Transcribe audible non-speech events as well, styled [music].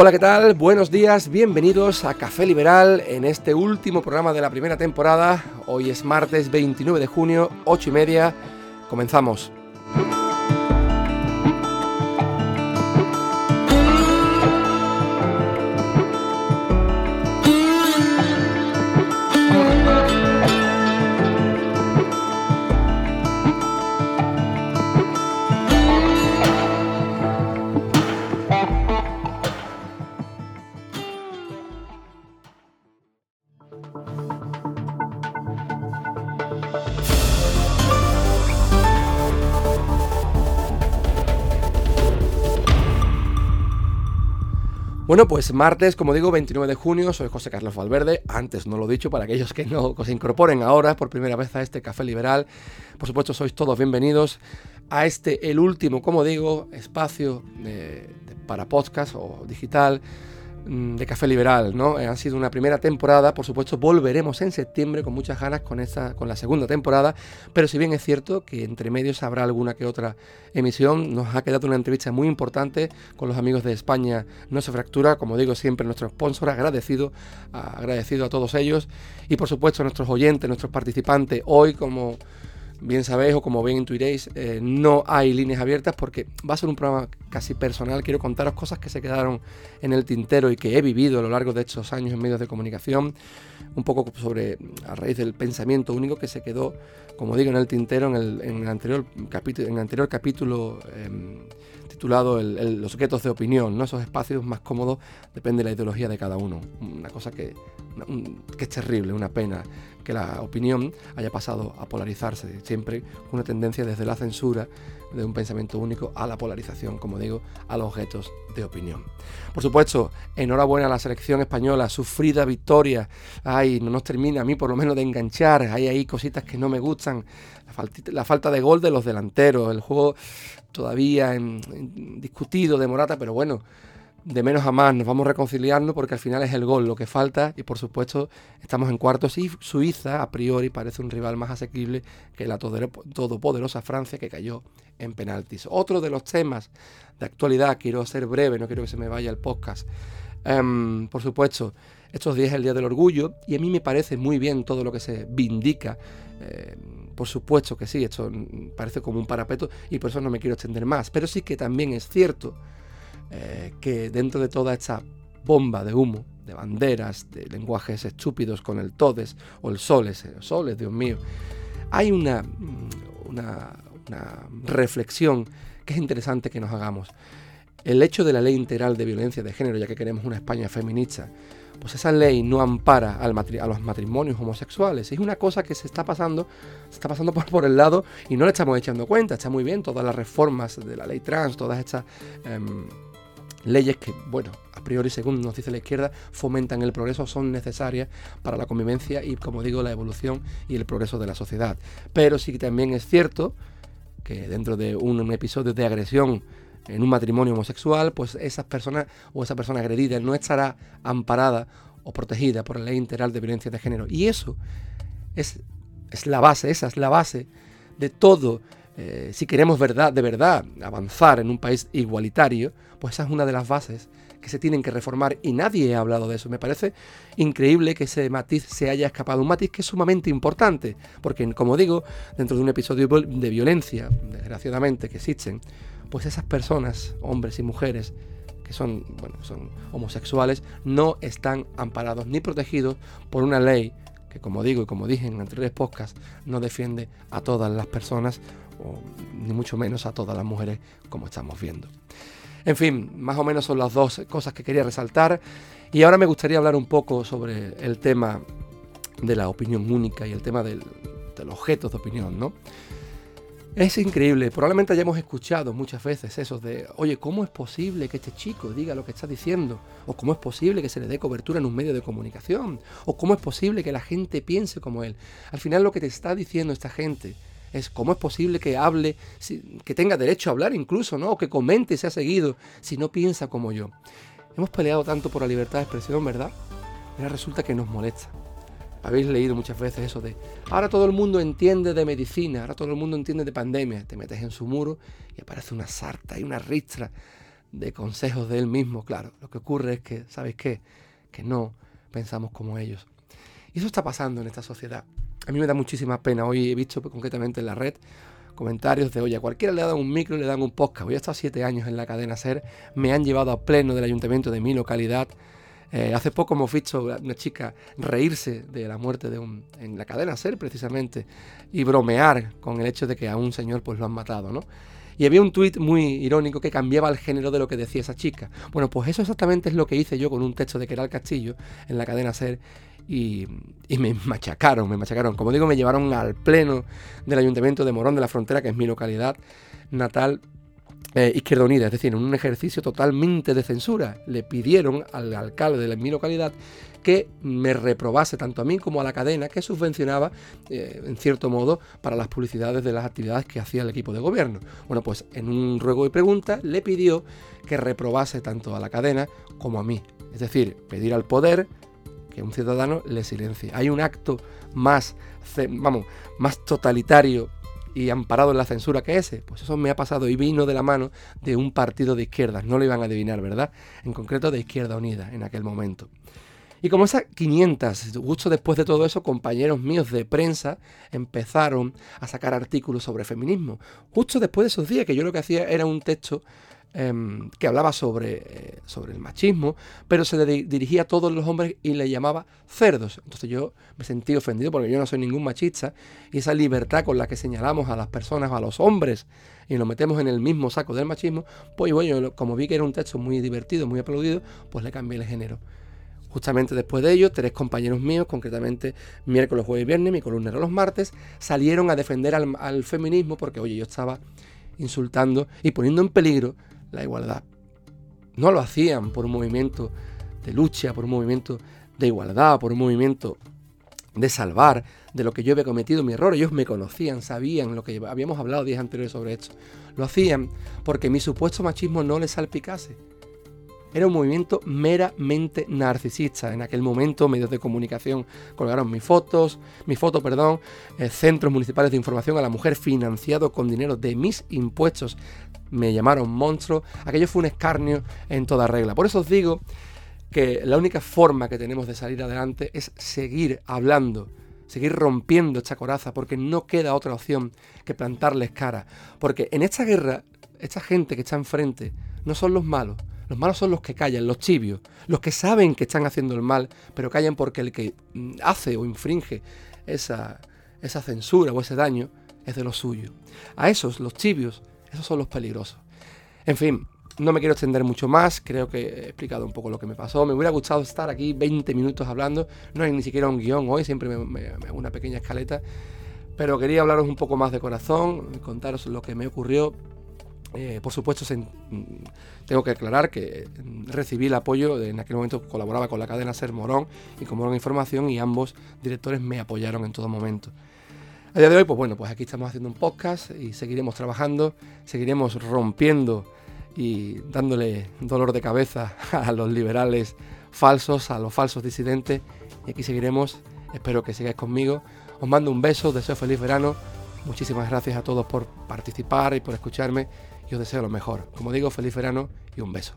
Hola, ¿qué tal? Buenos días, bienvenidos a Café Liberal en este último programa de la primera temporada. Hoy es martes 29 de junio, 8 y media. Comenzamos. Bueno, pues martes, como digo, 29 de junio, soy José Carlos Valverde. Antes no lo he dicho para aquellos que no se incorporen ahora por primera vez a este café liberal. Por supuesto, sois todos bienvenidos a este, el último, como digo, espacio para podcast o digital de Café Liberal, ¿no? Eh, ha sido una primera temporada, por supuesto volveremos en septiembre con muchas ganas con esta, con la segunda temporada, pero si bien es cierto que entre medios habrá alguna que otra emisión, nos ha quedado una entrevista muy importante con los amigos de España No se fractura, como digo siempre nuestro sponsor, agradecido, agradecido a todos ellos y por supuesto a nuestros oyentes, nuestros participantes, hoy como bien sabéis o como bien intuiréis, eh, no hay líneas abiertas porque va a ser un programa casi personal. Quiero contaros cosas que se quedaron en el tintero y que he vivido a lo largo de estos años en medios de comunicación. Un poco sobre, a raíz del pensamiento único que se quedó, como digo, en el tintero en el, anterior capítulo, en el anterior capítulo em, titulado Los objetos de opinión, ¿no? esos espacios más cómodos, depende de la ideología de cada uno. Una cosa que, que es terrible, una pena que la opinión haya pasado a polarizarse, siempre una tendencia desde la censura de un pensamiento único a la polarización, como digo, a los objetos de opinión. Por supuesto, enhorabuena a la selección española, sufrida victoria. Ay, no nos termina a mí por lo menos de enganchar. Hay ahí cositas que no me gustan. La, falta de gol de los delanteros, el juego todavía discutido de Morata, pero bueno, de menos a más, nos vamos reconciliando porque al final es el gol lo que falta y por supuesto estamos en cuartos y Suiza a priori parece un rival más asequible que la todopoderosa Francia que cayó en penaltis. Otro de los temas de actualidad, quiero ser breve, no quiero que se me vaya el podcast. Em, por supuesto, estos días es el Día del Orgullo y a mí me parece muy bien todo lo que se vindica. Em, por supuesto que sí, esto parece como un parapeto y por eso no me quiero extender más, pero sí que también es cierto eh, que dentro de toda esta bomba de humo, de banderas, de lenguajes estúpidos con el todes o el soles, el soles, Dios mío, hay una, mm, una, reflexión que es interesante que nos hagamos. El hecho de la ley integral de violencia de género, ya que queremos una España feminista, pues esa ley no ampara a los matrimonios homosexuales. Es una cosa que se está pasando, se está pasando por, por, el lado y no le estamos echando cuenta. Está muy bien todas las reformas de la ley trans, todas estas em, leyes que, bueno, a priori, según nos dice la izquierda, fomentan el progreso, son necesarias para la convivencia y, como digo, la evolución y el progreso de la sociedad. Pero sí que también es cierto que dentro de un, episodio de agresión en un matrimonio homosexual, pues esas personas o esa persona agredida no estará amparada o protegida por la ley integral de violencia de género. Y eso es, es la base, esa es la base de todo eh, si queremos verdad, de verdad avanzar en un país igualitario, pues esa es una de las bases que se tienen que reformar y nadie ha hablado de eso. Me parece increíble que ese matiz se haya escapado, un matiz que es sumamente importante, porque como digo, dentro de un episodio de violencia, desgraciadamente, que existen, pues esas personas, hombres y mujeres, que son, bueno, son homosexuales, no están amparados ni protegidos por una ley que como digo y como dije en anteriores podcasts, no defiende a todas las personas, o ni mucho menos a todas las mujeres como estamos viendo. En fin, más o menos son las dos cosas que quería resaltar. Y ahora me gustaría hablar un poco sobre el tema de la opinión única y el tema del, de los objetos de opinión, ¿no? Es increíble, probablemente hayamos escuchado muchas veces eso de, oye, ¿cómo es posible que este chico diga lo que está diciendo? ¿O cómo es posible que se le dé cobertura en un medio de comunicación? ¿O cómo es posible que la gente piense como él? Al final lo que te está diciendo esta gente es cómo es posible que hable, que tenga derecho a hablar incluso, ¿no? O que comente se ha seguido si no piensa como yo. Hemos peleado tanto por la libertad de expresión, ¿verdad? Ahora resulta que nos molesta. Habéis leído muchas veces eso de, ahora todo el mundo entiende de medicina, ahora todo el mundo entiende de pandemia. Te metes en su muro y aparece una sarta y una ristra de consejos de él mismo, claro. Lo que ocurre es que, ¿sabéis qué? Que no pensamos como ellos. Y eso está pasando en esta sociedad. A mí me da muchísima pena. Hoy he visto concretamente en la red comentarios de, oye, a cualquiera le dan un micro y le dan un podcast. Hoy he estado siete años en la cadena SER, me han llevado a pleno del ayuntamiento de mi localidad. Eh, hace poco hemos visto una chica reírse de la muerte de un, en la cadena SER precisamente y bromear con el hecho de que a un señor pues lo han matado, ¿no? Y había un tuit muy irónico que cambiaba el género de lo que decía esa chica. Bueno, pues eso exactamente es lo que hice yo con un texto de Keral Castillo en la cadena SER y, me machacaron, me machacaron. Como digo, me llevaron al pleno del Ayuntamiento de Morón de la Frontera, que es mi localidad natal, eh, Izquierda Unida, es decir, en un ejercicio totalmente de censura. Le pidieron al alcalde de mi localidad que me reprobase tanto a mí como a la cadena que subvencionaba, eh, en cierto modo, para las publicidades de las actividades que hacía el equipo de gobierno. Bueno, pues en un ruego y pregunta le pidió que reprobase tanto a la cadena como a mí. Es decir, pedir al poder que un ciudadano le silencie. Hay un acto más, vamos, más totalitario y amparado en la censura que ese. Pues eso me ha pasado y vino de la mano de un partido de izquierdas. No lo iban a adivinar, ¿verdad? En concreto de Izquierda Unida en aquel momento. Y como esas 500, justo después de todo eso, compañeros míos de prensa empezaron a sacar artículos sobre feminismo. Justo después de esos días, que yo lo que hacía era un texto em, que hablaba sobre, eh, sobre el machismo, pero se le dirigía a todos los hombres y le llamaba cerdos. Entonces yo me sentí ofendido porque yo no soy ningún machista y esa libertad con la que señalamos a las personas, a los hombres, y nos metemos en el mismo saco del machismo, pues bueno, como vi que era un texto muy divertido, muy aplaudido, pues le cambié el género. Justamente después de ello, tres compañeros míos, concretamente miércoles, jueves y viernes, mi columna era los martes, salieron a defender al, feminismo porque, oye, yo estaba insultando y poniendo en peligro la igualdad. No lo hacían por un movimiento de lucha, por un movimiento de igualdad, por un movimiento de salvar de lo que yo había cometido mi error. Ellos me conocían, sabían lo que habíamos hablado días anteriores sobre esto. Lo hacían porque mi supuesto machismo no les salpicase era un movimiento meramente narcisista. En aquel momento, medios de comunicación colgaron mis fotos, mi foto, perdón, eh, centros municipales de información a la mujer financiado con dinero de mis impuestos. Me llamaron monstruo. Aquello fue un escarnio en toda regla. Por eso os digo que la única forma que tenemos de salir adelante es seguir hablando, seguir rompiendo esta coraza, porque no queda otra opción que plantarles cara. Porque en esta guerra, esta gente que está enfrente no son los malos, los malos son los que callan, los tibios, los que saben que están haciendo el mal, pero callan porque el que mm, hace o infringe esa, esa censura o ese daño es de lo suyo. A esos, los tibios, esos son los peligrosos. En fin, no me quiero extender mucho más, creo que he explicado un poco lo que me pasó. Me hubiera gustado estar aquí 20 minutos hablando, no hay ni siquiera un guion hoy, siempre me, hago una pequeña escaleta, pero quería hablaros un poco más de corazón, contaros lo que me ocurrió eh, por supuesto, mm, tengo que aclarar que mm, recibí el apoyo, en aquel momento colaboraba con la cadena Ser Morón y con Morón Información y ambos directores me apoyaron en todo momento. A día de hoy, pues bueno, pues aquí estamos haciendo un podcast y seguiremos trabajando, seguiremos rompiendo y dándole dolor de cabeza [laughs] a los liberales falsos, a los falsos disidentes y aquí seguiremos, espero que sigáis conmigo. Os mando un beso, deseo feliz verano, muchísimas gracias a todos por participar y por escucharme y os deseo lo mejor. Como digo, feliz verano y un beso.